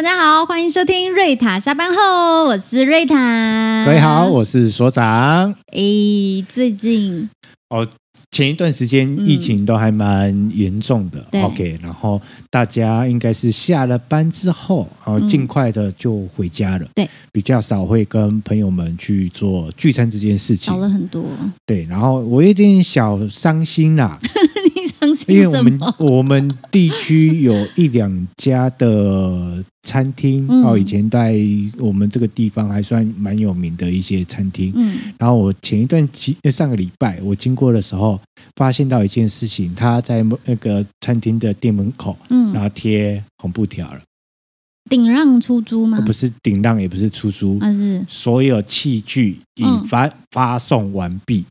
大家好，欢迎收听瑞塔下班后，我是瑞塔。各位好，我是所长。诶，最近哦，前一段时间疫情都还蛮严重的。嗯、OK，然后大家应该是下了班之后，然后尽快的就回家了。对、嗯，比较少会跟朋友们去做聚餐这件事情，少了很多。对，然后我有点小伤心啦。因为我们我们地区有一两家的餐厅哦，以前在我们这个地方还算蛮有名的一些餐厅。嗯，然后我前一段期上个礼拜我经过的时候，发现到一件事情，他在那个餐厅的店门口，嗯，然后贴红布条了。顶让出租吗？不是顶让，也不是出租，啊是所有器具已发发送完毕。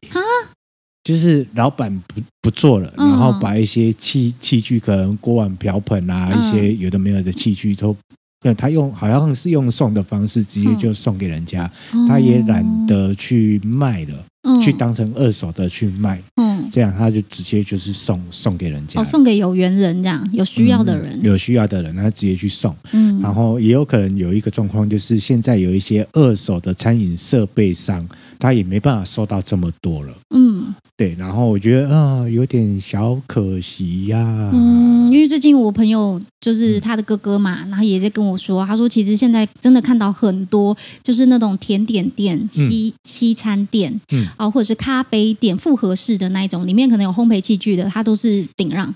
就是老板不不做了，然后把一些器器具，可能锅碗瓢盆啊，一些有的没有的器具都，那他用好像是用送的方式，直接就送给人家，他也懒得去卖了。去当成二手的去卖，嗯，这样他就直接就是送送给人家，哦，送给有缘人这样，有需要的人，嗯，有需要的人，他直接去送，嗯，然后也有可能有一个状况，就是现在有一些二手的餐饮设备商，他也没办法收到这么多了，嗯，对，然后我觉得啊，呃，有点小可惜呀，啊，嗯，因为最近我朋友就是他的哥哥嘛，然后也在跟我说，他说其实现在真的看到很多就是那种甜点店、西西餐店，嗯。哦，或者是咖啡店复合式的那一种，里面可能有烘焙器具的，它都是顶让，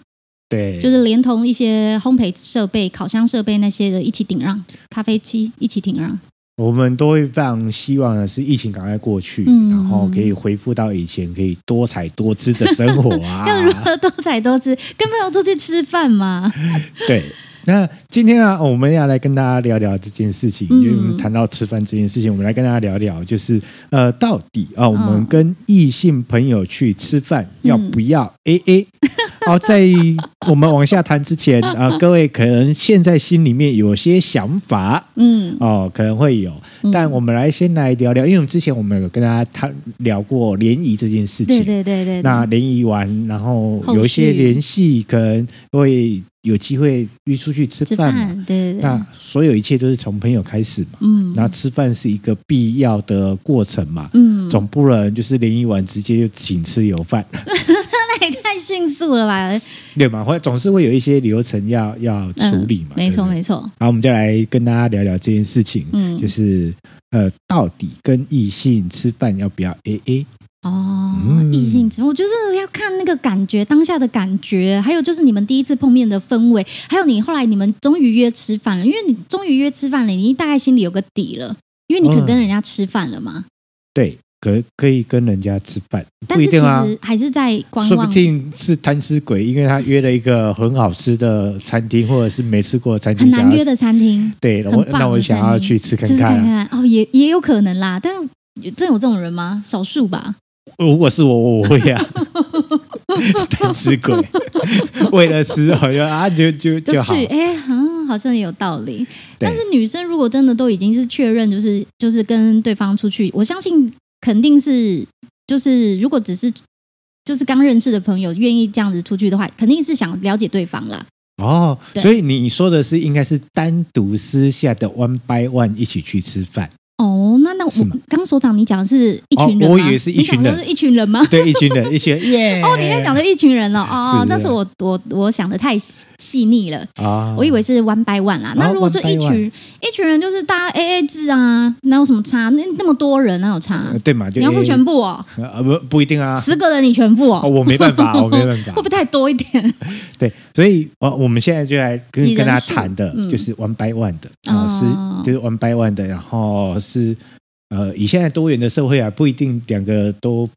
对，就是连同一些烘焙设备、烤箱设备那些的一起顶让，咖啡机一起顶让。我们都会非常希望的是疫情赶快过去，嗯，然后可以恢复到以前可以多彩多姿的生活啊。要如何多彩多姿？跟朋友出去吃饭吗？对。那今天啊，我们要来跟大家聊聊这件事情。因为我们谈到吃饭这件事情，我们来跟大家聊聊，就是呃，到底啊，我们跟异性朋友去吃饭要不要 AA？好，在我们往下谈之前啊，各位可能现在心里面有些想法，嗯，哦，可能会有，但我们来先来聊聊，因为我们之前我们有跟大家谈聊过联谊这件事情，对对对对。那联谊完，然后有一些联系，可能会。有机会约出去吃饭嘛？对对对。那所有一切都是从朋友开始嘛。嗯。然后吃饭是一个必要的过程嘛。嗯。总不能就是联谊完直接就请吃油饭。那也太迅速了吧？对嘛？会总是会有一些流程要要处理嘛。没错没错。好，我们就来跟大家聊聊这件事情。嗯。就是呃，到底跟异性吃饭要不要 AA？哦，异性之，我觉得要看那个感觉，当下的感觉，还有就是你们第一次碰面的氛围，还有你后来你们终于约吃饭了，因为你终于约吃饭了，你大概心里有个底了，因为你肯跟人家吃饭了嘛。对，可可以跟人家吃饭，但是其实还是在观望，说不定是贪吃鬼，因为他约了一个很好吃的餐厅，或者是没吃过的餐厅，很难约的餐厅。对，我那我想要去吃看看，吃看看哦，也也有可能啦，但真有这种人吗？少数吧。如果是我，我会啊，贪吃鬼，为了吃好像啊，就就就去，哎，嗯，好像也有道理。但是女生如果真的都已经是确认，就是就是跟对方出去，我相信肯定是就是如果只是就是刚认识的朋友愿意这样子出去的话，肯定是想了解对方啦。哦，所以你说的是应该是单独私下的 one by one 一起去吃饭。哦，那那我刚所长，你讲的是一群人吗？我以为是一群人，是一群人吗？对，一群人，一群人。耶！哦，你还讲的一群人了哦，这是我我我想的太细腻了啊！我以为是 one by one 啦。那如果说一群一群人，就是大家 AA 制啊，哪有什么差？那那么多人哪有差？对嘛？你要付全部哦？呃，不不一定啊。十个人你全付哦？我没办法，我没办法。会不会太多一点？对，所以我我们现在就来跟跟大家谈的，就是 one by one 的啊，是就是 one by one 的，然后是。呃，以现在多元的社会啊，不一定两个都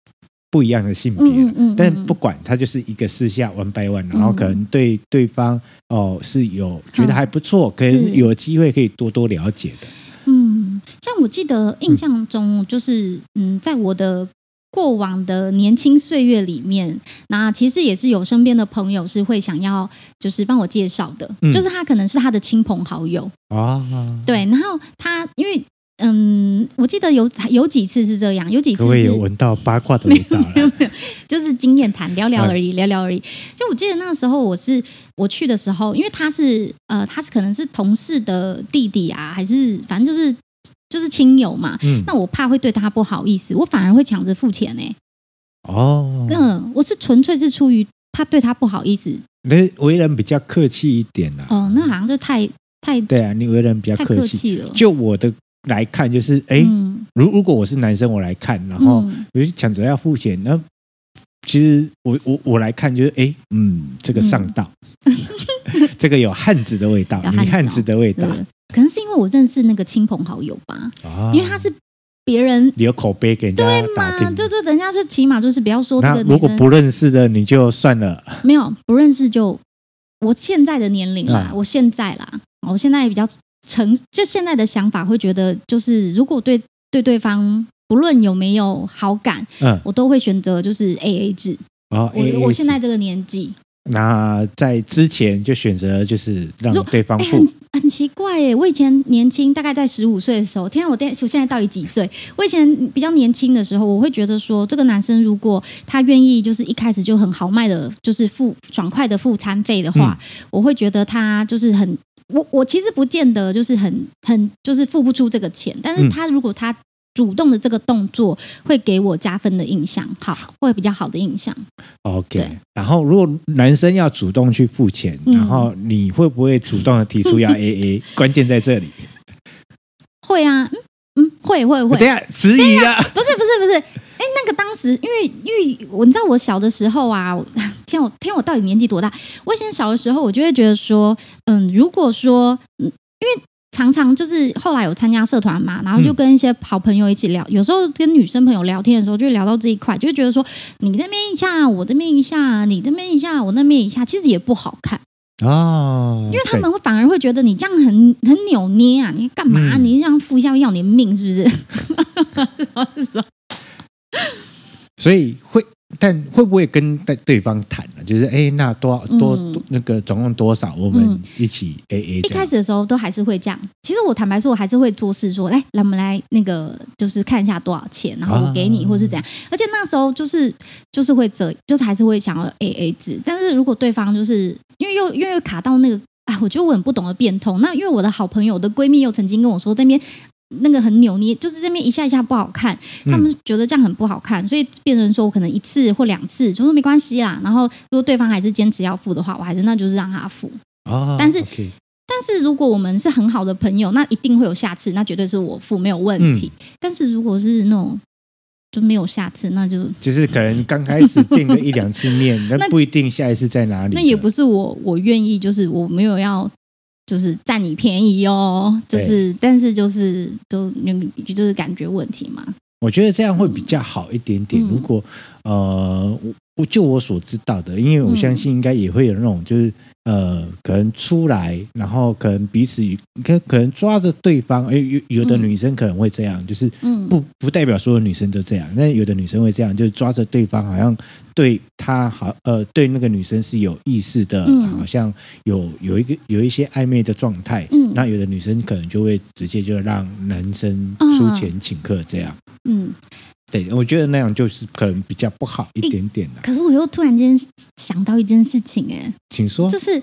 不一样的性别，嗯嗯嗯，但不管他就是一个私下 one by one，然后可能对对方哦是有觉得还不错，可能有机会可以多多了解的。嗯，像我记得印象中，就是嗯，在我的过往的年轻岁月里面，那其实也是有身边的朋友是会想要就是帮我介绍的，嗯，就是他可能是他的亲朋好友啊，对，然后他因为。嗯，我记得有有几次是这样，有几次是有闻到八卦的味道 没有没有，就是经验谈聊聊而已，聊聊而已。就我记得那个时候，我是我去的时候，因为他是呃，他是可能是同事的弟弟啊，还是反正就是就是亲友嘛。嗯，那我怕会对他不好意思，我反而会抢着付钱呢、欸。哦，嗯，我是纯粹是出于怕对他不好意思。那为人比较客气一点啦。哦，那好像就太太对啊，你为人比较客气，客气了。就我的来看，就是哎，如、嗯、如果我是男生，我来看，然后有些抢着要付钱，那其实我我我来看，就是哎，嗯，这个上道，嗯、这个有汉子的味道，女汉子的味道。可能是因为我认识那个亲朋好友吧，啊、因为他是。别人留口碑给人家对嘛？就就人家就起码就是不要说这个。如果不认识的你就算了。没有不认识就我现在的年龄啦，嗯、我现在啦，我现在也比较成，就现在的想法会觉得，就是如果对对对方不论有没有好感，嗯，我都会选择就是 A A 制。哦，我我现在这个年纪。那在之前就选择就是让对方付，很很奇怪耶。我以前年轻，大概在十五岁的时候，天啊，我电我现在到底几岁？我以前比较年轻的时候，我会觉得说，这个男生如果他愿意，就是一开始就很豪迈的，就是付爽快的付餐费的话，嗯、我会觉得他就是很我我其实不见得就是很很就是付不出这个钱，但是他如果他。主动的这个动作会给我加分的印象，好，会比较好的印象。OK，然后如果男生要主动去付钱，嗯、然后你会不会主动的提出要 AA？关键在这里。会啊，嗯嗯，会会会。等下迟疑了，不是不是不是，哎，那个当时因为因为我你知道我小的时候啊，天我天我到底年纪多大？我以前小的时候，我就会觉得说，嗯，如果说嗯，因为。常常就是后来有参加社团嘛，然后就跟一些好朋友一起聊，嗯、有时候跟女生朋友聊天的时候，就聊到这一块，就觉得说你那边一下，我这边一下，你这边一下，我那边一下，其实也不好看哦，因为他们会反而会觉得你这样很很扭捏啊，你干嘛？嗯、你这样付一下要你的命是不是？所以会。但会不会跟对方谈呢？就是哎，那多多那个总共多少？我们一起 A A。一开始的时候都还是会这样。其实我坦白说，我还是会做事说，来，来我们来那个，就是看一下多少钱，然后我给你，或是怎样。而且那时候就是就是会这，就是还是会想要 A A 制。但是如果对方就是因为又因为又卡到那个，哎，我觉得我很不懂得变通。那因为我的好朋友的闺蜜又曾经跟我说，这边。那个很扭捏，就是这边一下一下不好看，他们觉得这样很不好看，嗯、所以变成说我可能一次或两次就说没关系啦。然后如果对方还是坚持要付的话，我还是那就是让他付。哦、但是 okay 但是如果我们是很好的朋友，那一定会有下次，那绝对是我付没有问题。嗯、但是如果是那种就没有下次，那就就是可能刚开始见个一两次面，那不一定下一次在哪里。那也不是我我愿意，就是我没有要。就是占你便宜哦，就是，但是就是都那个就是感觉问题嘛。我觉得这样会比较好一点点。嗯、如果呃，我就我所知道的，因为我相信应该也会有那种就是。呃，可能出来，然后可能彼此可可能抓着对方，哎，有有的女生可能会这样，嗯、就是不不代表所有女生都这样，那有的女生会这样，就是抓着对方，好像对她好，呃，对那个女生是有意思的，嗯、好像有有一个有一些暧昧的状态，嗯，那有的女生可能就会直接就让男生出钱请客这样，嗯。对，我觉得那样就是可能比较不好一点点的。可是我又突然间想到一件事情，哎，请说，就是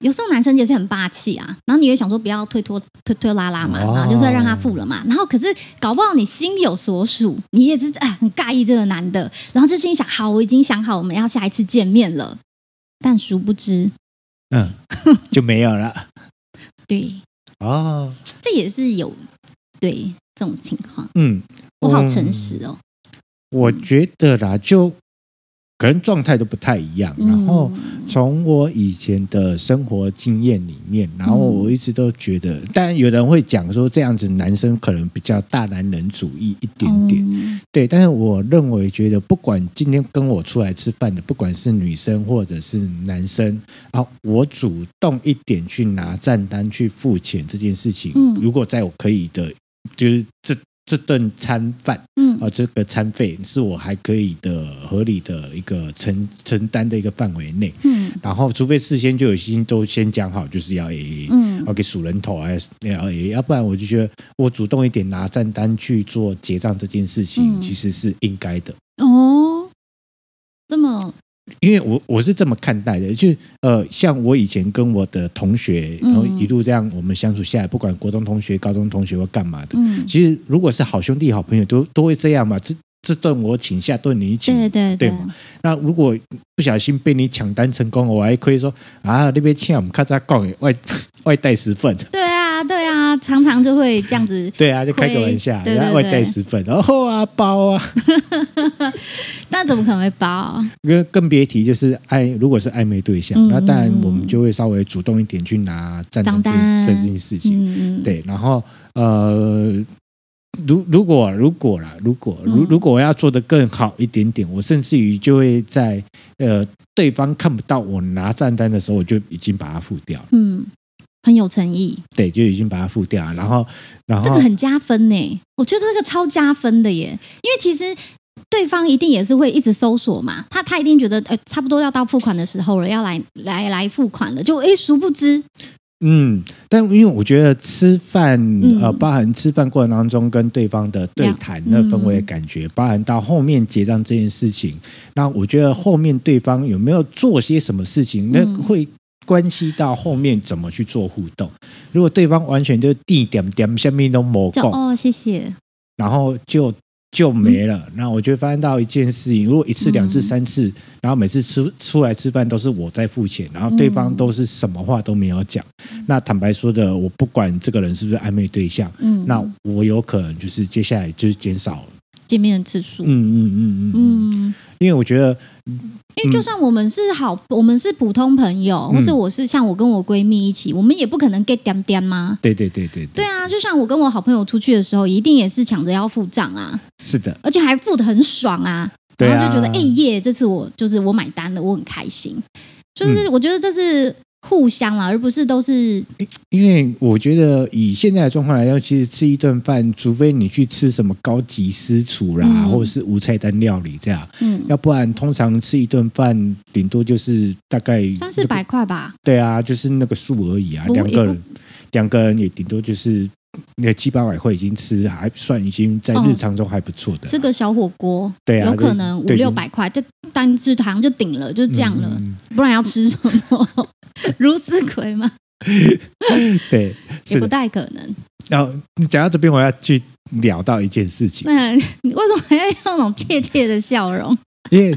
有时候男生也是很霸气啊，然后你也想说不要推脱推推拉拉嘛，然后就是让他付了嘛，然后可是搞不好你心有所属，你也是哎很介意这个男的，然后就心里想好，我已经想好我们要下一次见面了，但殊不知，嗯，就没有了。对，哦，这也是有对这种情况，嗯。我好诚实哦，我觉得啦，就可能状态都不太一样。然后从我以前的生活经验里面，然后我一直都觉得，当然有人会讲说这样子男生可能比较大男人主义一点点，对。但是我认为，觉得不管今天跟我出来吃饭的，不管是女生或者是男生啊，我主动一点去拿账单去付钱这件事情，如果在我可以的，就是这。这顿餐饭，嗯，啊，这个餐费是我还可以的合理的一个承承担的一个范围内，嗯，然后除非事先就有心都先讲好，就是要 AA，嗯，给数人头还是要不然我就觉得我主动一点拿账单去做结账这件事情，嗯、其实是应该的。哦，因为我我是这么看待的，就呃，像我以前跟我的同学，然后一路这样我们相处下来，不管国中同学、高中同学或干嘛的，嗯，其实如果是好兄弟、好朋友，都都会这样嘛。这这顿我请，下顿你请，对对对，对。那如果不小心被你抢单成功，我还可以说啊，那边欠我们咔嚓讲外 外带十份。对啊，对啊，常常就会这样子。对啊，就开个玩笑，然后外带十份，然后啊包啊。那怎么可能会包？更更别提就是暧，如果是暧昧对象，嗯、那当然我们就会稍微主动一点去拿账单这件事情。嗯、对，然后呃。如如果如果啦，如果如如果我要做的更好一点点，我甚至于就会在呃对方看不到我拿账单的时候，我就已经把它付掉了。嗯，很有诚意。对，就已经把它付掉了。然后，然后这个很加分呢。我觉得这个超加分的耶，因为其实对方一定也是会一直搜索嘛，他他一定觉得呃差不多要到付款的时候了，要来来来付款了，就哎殊不知。嗯，但因为我觉得吃饭，嗯、呃，包含吃饭过程当中跟对方的对谈那氛围的感觉，嗯、包含到后面结账这件事情，那我觉得后面对方有没有做些什么事情，那会关系到后面怎么去做互动。如果对方完全就地点点下面都没讲哦，谢谢，然后就。就没了。那我就发现到一件事情：如果一次、两次、三次，然后每次出出来吃饭都是我在付钱，然后对方都是什么话都没有讲，那坦白说的，我不管这个人是不是暧昧对象，嗯，那我有可能就是接下来就是减少见面的次数。嗯嗯嗯嗯嗯，因为我觉得。因为就算我们是好，我们是普通朋友，或者我是像我跟我闺蜜一起，我们也不可能 get 点点吗？对对对对对啊！就像我跟我好朋友出去的时候，一定也是抢着要付账啊。是的，而且还付的很爽啊，然后就觉得哎耶，这次我就是我买单了，我很开心。就是我觉得这是。互相啦，而不是都是。因为我觉得以现在的状况来说，其实吃一顿饭，除非你去吃什么高级私厨啦，嗯、或者是无菜单料理这样，嗯，要不然通常吃一顿饭，顶多就是大概三四百块吧。对啊，就是那个数而已啊，两个人，两个人也顶多就是那七八百块，已经吃还算已经在日常中还不错的。这、哦、个小火锅，对啊，有可能五六百块，这单只糖就顶了，就这样了，嗯、不然要吃什么？如斯葵吗？对，也不太可能。然后你讲到这边，我要去聊到一件事情。那你 为什么还要用那种怯怯的笑容？因为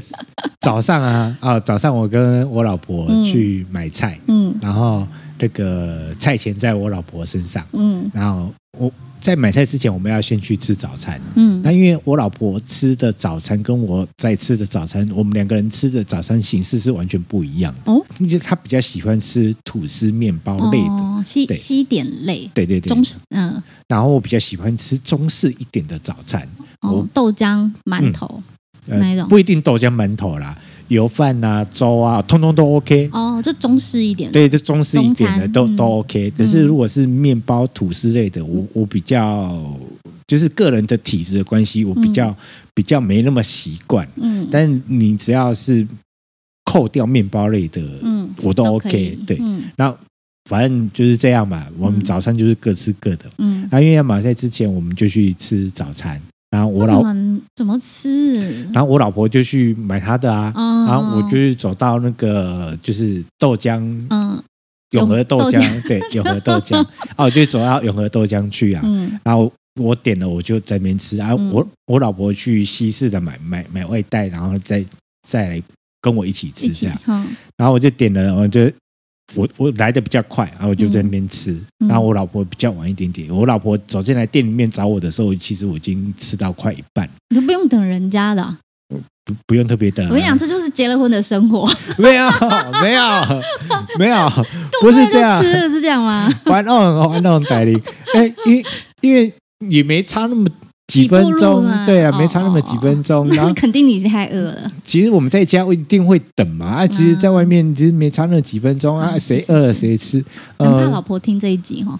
早上啊啊，早上我跟我老婆去买菜，嗯，然后这个菜钱在我老婆身上，嗯，然后我。在买菜之前，我们要先去吃早餐。嗯，那因为我老婆吃的早餐跟我在吃的早餐，我们两个人吃的早餐形式是完全不一样的。哦，因为她比较喜欢吃吐司、面包类的，哦、西对西点类。对对对，中式嗯。然后我比较喜欢吃中式一点的早餐。哦，豆浆、馒头、嗯、那一种？不一定豆浆、馒头啦。油饭啊，粥啊，通通都 OK。哦，就中式一点。对，就中式一点的都都 OK。可是如果是面包、吐司类的，我我比较就是个人的体质的关系，我比较比较没那么习惯。嗯。但你只要是扣掉面包类的，嗯，我都 OK。对。然后反正就是这样吧。我们早餐就是各吃各的。嗯。那因为要买菜之前，我们就去吃早餐。然后我老怎么吃？然后我老婆就去买她的啊，哦、然后我就是走到那个就是豆浆，嗯，永和豆浆，对，永和豆浆，啊，我就走到永和豆浆去啊，嗯、然后我点了，我就在那边吃啊，我、嗯、我老婆去西式的买买买外带，然后再再来跟我一起吃这样，嗯、然后我就点了，我就。我我来的比较快，然后我就在那边吃，嗯、然后我老婆比较晚一点点。我老婆走进来店里面找我的时候，其实我已经吃到快一半。你都不用等人家的、啊，不不用特别等、啊。我跟你讲，这就是结了婚的生活。没有没有没有，不是这样，吃的是这样吗？玩弄玩弄代理，哎，因因为也没差那么。几分钟，对啊，没差那么几分钟。那肯定你是太饿了。其实我们在家一定会等嘛，啊，其实在外面其实没差那几分钟啊，谁饿了谁吃。很怕老婆听这一集哈。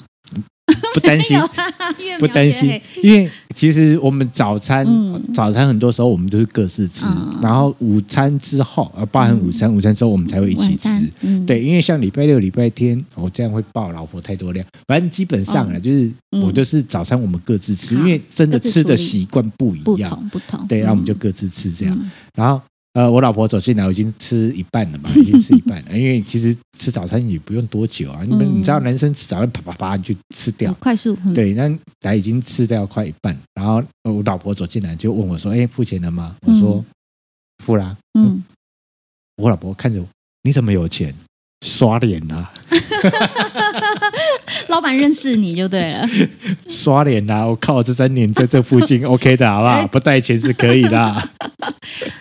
不担心，不担心，因为其实我们早餐、嗯、早餐很多时候我们都是各自吃，嗯、然后午餐之后呃，包含午餐、嗯，午餐之后我们才会一起吃。嗯、对，因为像礼拜六、礼拜天，我、哦、这样会爆老婆太多量。反正基本上啊、嗯，就是我就是早餐我们各自吃，嗯、因为真的吃的习惯不一样，不同不同。对，然后我们就各自吃这样，嗯、然后。呃，我老婆走进来，我已经吃一半了嘛，已经吃一半了。因为其实吃早餐也不用多久啊，你、嗯、们你知道，男生吃早餐啪啪啪就吃掉，快速。嗯、对，那来已经吃掉快一半。然后我老婆走进来就问我说：“哎，付钱了吗？”我说：“嗯、付啦。嗯”嗯，我老婆看着我：“你怎么有钱？刷脸啊？” 老板认识你就对了。刷脸啊！我靠，这三年在这附近 OK 的，好不好？不带钱是可以的。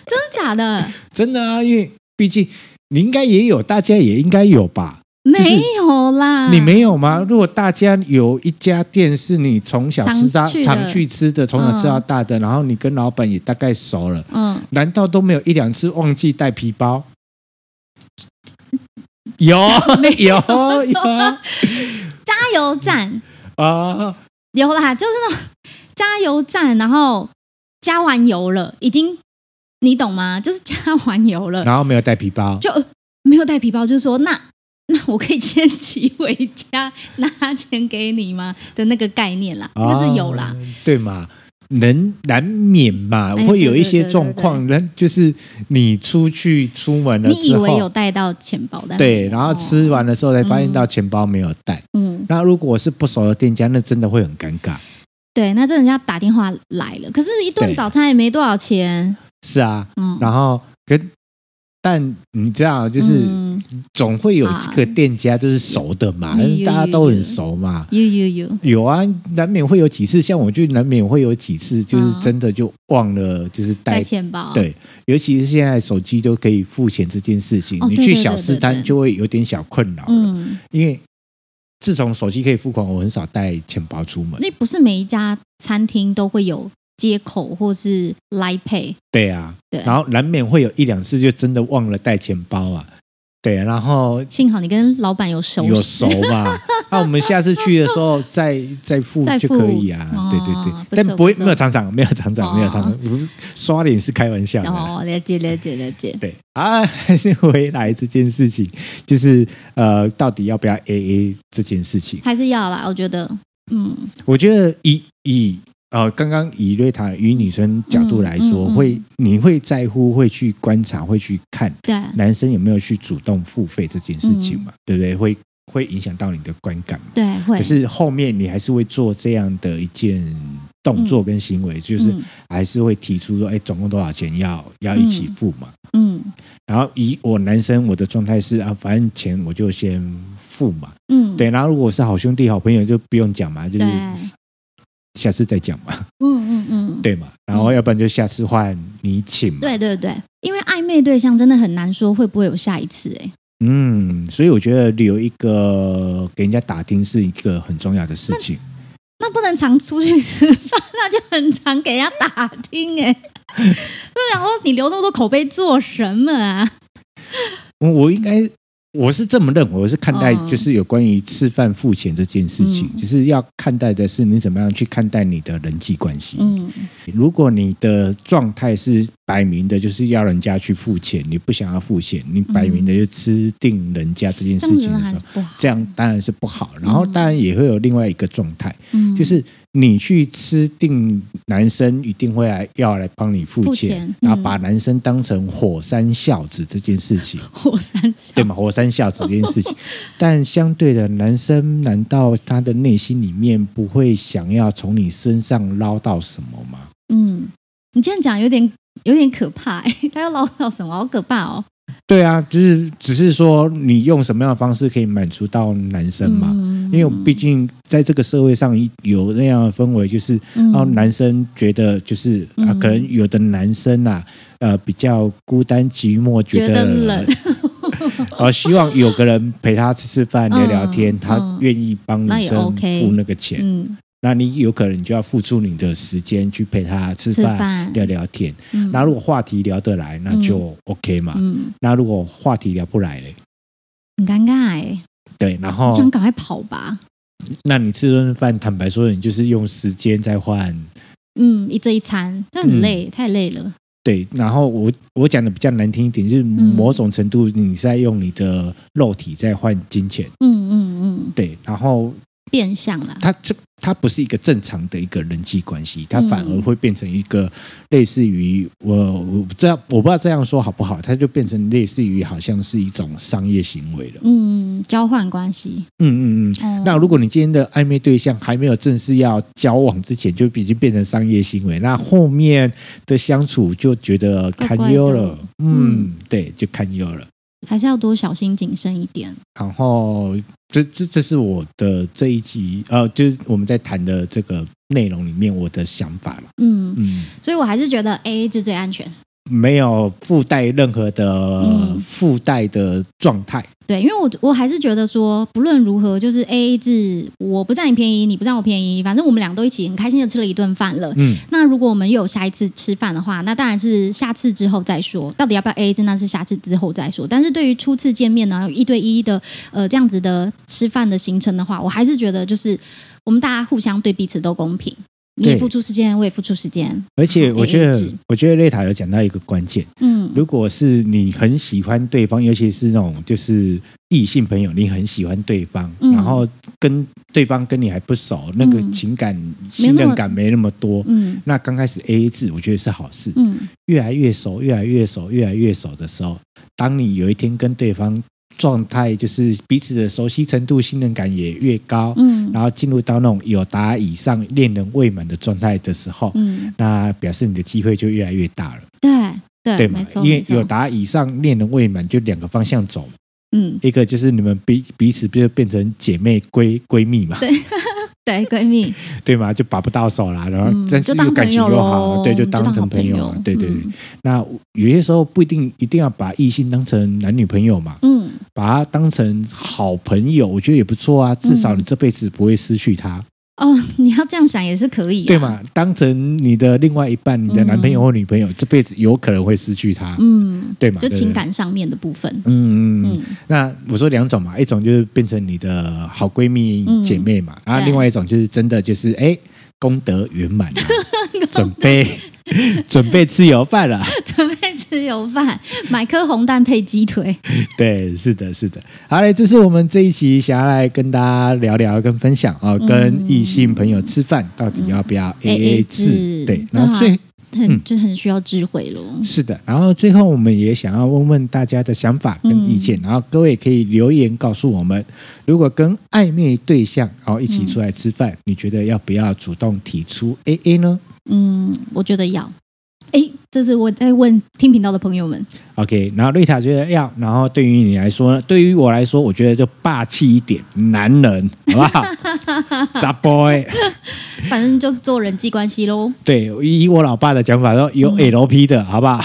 真的假的？真的啊，因为毕竟你应该也有，大家也应该有吧？没有啦，你没有吗？如果大家有一家店是你从小吃到常去，常去吃的，从小吃到大的，嗯，然后你跟老板也大概熟了，嗯，难道都没有一两次忘记带皮包？有，有，有，加油站。啊，有啦，就是那种加油站，然后加完油了，已经。你懂吗？就是加完油了，然后没有带皮包，就没有带皮包，就是说，那 那我可以先骑回家拿钱给你吗？的那个概念啦，那、哦、是有啦，对嘛？能难免嘛，会有一些状况，人就是你出去出门了，你以为有带到钱包的，对，然后吃完的时候才发现到钱包没有带，嗯，那如果是不熟的店家，那真的会很尴尬，对，那这人家打电话来了，可是一顿早餐也没多少钱。是啊，嗯，然后跟，但你知道，就是总会有几个店家就是熟的嘛，大家都很熟嘛。有有有有啊，难免会有几次，像我就难免会有几次，就是真的就忘了，就是带，带钱包。对，尤其是现在手机都可以付钱这件事情，哦、你去小吃摊就会有点小困扰了，嗯，因为自从手机可以付款，我很少带钱包出门。那不是每一家餐厅都会有。接口或是 Line Pay，对啊，对，然后难免会有一两次就真的忘了带钱包啊，对，然后幸好你跟老板有熟。有熟嘛，那、啊、我们下次去的时候再再付就可以啊，对对对，哦、但不会没有厂长没有厂长没有厂长、哦，刷脸是开玩笑的，哦，了解了解了解，对。啊，还是回来这件事情，就是呃，到底要不要 AA 这件事情，还是要啦，我觉得，嗯，我觉得以以。呃，刚刚以瑞塔与女生角度来说，嗯嗯嗯、会你会在乎，会去观察，会去看，男生有没有去主动付费这件事情嘛？嗯、对不对？会会影响到你的观感嘛？对，会。可是后面你还是会做这样的一件动作跟行为，嗯、就是还是会提出说，哎，总共多少钱要要一起付嘛？嗯。然后以我男生我的状态是啊，反正钱我就先付嘛。嗯。对，然后如果是好兄弟、好朋友，就不用讲嘛，就是。下次再讲嘛，嗯嗯嗯，对嘛，然后要不然就下次换你请嘛，对对对，因为暧昧对象真的很难说会不会有下一次哎，嗯，所以我觉得留一个给人家打听是一个很重要的事情，那，那不能常出去吃饭，那就很常给人家打听哎，就想说你留那么多口碑做什么啊？我我应该。我是这么认为，我是看待就是有关于吃饭付钱这件事情，就是要看待的是你怎么样去看待你的人际关系。嗯，如果你的状态是摆明的，就是要人家去付钱，你不想要付钱，你摆明的就吃定人家这件事情的时候，这样当然是不好。然后当然也会有另外一个状态，就是。你去吃定男生一定会来要来帮你付钱，付钱嗯、然后把男生当成火山孝子这件事情，火山孝对吗？火山孝子这件事情，但相对的，男生难道他的内心里面不会想要从你身上捞到什么吗？嗯，你这样讲有点有点可怕，他要唠叨什么？好可怕哦！对啊，就是只是说你用什么样的方式可以满足到男生嘛？嗯因为毕竟在这个社会上有那样的氛围，就是然后男生觉得就是啊，可能有的男生啊，呃，比较孤单寂寞，觉得冷，而 希望有个人陪他吃吃饭、聊聊天，他愿意帮女生付那个钱。那你有可能就要付出你的时间去陪他吃饭、聊聊天。那如果话题聊得来，那就 OK 嘛。那如果话题聊不来嘞，很尴尬哎。对，然后想赶快跑吧。那你吃顿饭，坦白说，你就是用时间在换，嗯，一这一餐，这很累，嗯、太累了。对，然后我我讲的比较难听一点，就是某种程度你在用你的肉体在换金钱。嗯嗯嗯，对，然后。变相了，他这他不是一个正常的一个人际关系，他反而会变成一个类似于我我不知道我不知道这样说好不好，他就变成类似于好像是一种商业行为了。嗯，交换关系。嗯嗯嗯。哦、那如果你今天的暧昧对象还没有正式要交往之前，就已经变成商业行为，那后面的相处就觉得堪忧了。嗯，对，就堪忧了。还是要多小心谨慎一点。然后，这这这是我的这一集，呃，就是我们在谈的这个内容里面我的想法了。嗯嗯，所以我还是觉得 AA 制最安全。没有附带任何的附带的状态，嗯，对，因为我我还是觉得说，不论如何，就是 AA 制，我不占你便宜，你不占我便宜，反正我们俩都一起很开心的吃了一顿饭了。嗯，那如果我们又有下一次吃饭的话，那当然是下次之后再说，到底要不要 AA 制，那是下次之后再说。但是对于初次见面呢，有一对一的呃这样子的吃饭的行程的话，我还是觉得就是我们大家互相对彼此都公平。你也付出时间，我也付出时间。而且我觉得，我觉得瑞塔有讲到一个关键。嗯，如果是你很喜欢对方，尤其是那种就是异性朋友，你很喜欢对方，嗯、然后跟对方跟你还不熟，那个情感、嗯、信任感没那么多。嗯，那刚开始 AA 制，我觉得是好事。嗯，越来越熟，越来越熟，越来越熟的时候，当你有一天跟对方。状态就是彼此的熟悉程度、信任感也越高，嗯，然后进入到那种有达以上恋人未满的状态的时候，嗯，那表示你的机会就越来越大了，对对，对，没错，因为有达以上恋人未满，就两个方向走，嗯，一个就是你们彼彼此就变成姐妹闺闺蜜嘛，对。对闺蜜，对嘛，就把不到手啦，然后但是又感情又好，对，就当成朋友，对对对。那有些时候不一定一定要把异性当成男女朋友嘛，嗯，把他当成好朋友，我觉得也不错啊，至少你这辈子不会失去他。哦，你要这样想也是可以，对嘛？当成你的另外一半，你的男朋友或女朋友，这辈子有可能会失去他，嗯，对嘛？就情感上面的部分，嗯嗯。那我说两种嘛，一种就是变成你的好闺蜜姐妹嘛，然后另外一种就是真的就是哎，功德圆满 了，准备 准备吃油饭了，准备吃油饭，买颗红蛋配鸡腿。对，是的，是的。好嘞，这是我们这一期想要来跟大家聊聊跟分享哦，跟异性朋友吃饭到底要不要 AA 制？对，然后最很就很需要智慧咯。是的，然后最后我们也想要问问大家的想法跟意见，然后各位可以留言告诉我们，如果跟暧昧对象然后一起出来吃饭，你觉得要不要主动提出 AA 呢？嗯，我觉得要。哎，这是我在问听频道的朋友们。OK，然后瑞塔觉得要，然后对于你来说，对于我来说，我觉得就霸气一点，男人，好不好？杂 boy，反正就是做人际关系喽。对，以我老爸的讲法说，有 LP 的，好不好？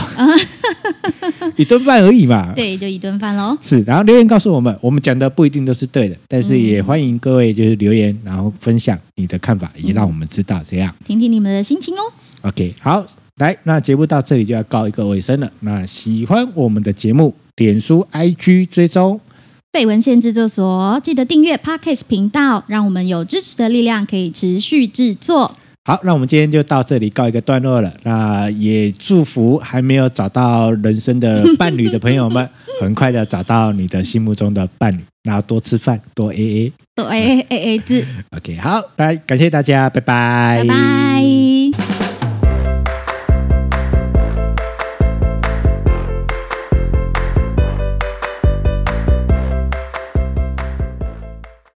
一顿饭而已嘛。对，就一顿饭喽。是，然后留言告诉我们，我们讲的不一定都是对的，但是也欢迎各位就是留言，然后分享你的看法，也让我们知道这样，听听你们的心情哦。OK，好。来，那节目到这里就要告一个尾声了。那喜欢我们的节目，脸书、IG 追踪，被文献制作所，记得订阅 Podcast 频道，让我们有支持的力量，可以持续制作。好，那我们今天就到这里告一个段落了。那也祝福还没有找到人生的伴侣的朋友们，很快的找到你的心目中的伴侣。然后多吃饭，多 AA，多 AA AA 制。OK，好，来感谢大家，拜拜，拜拜。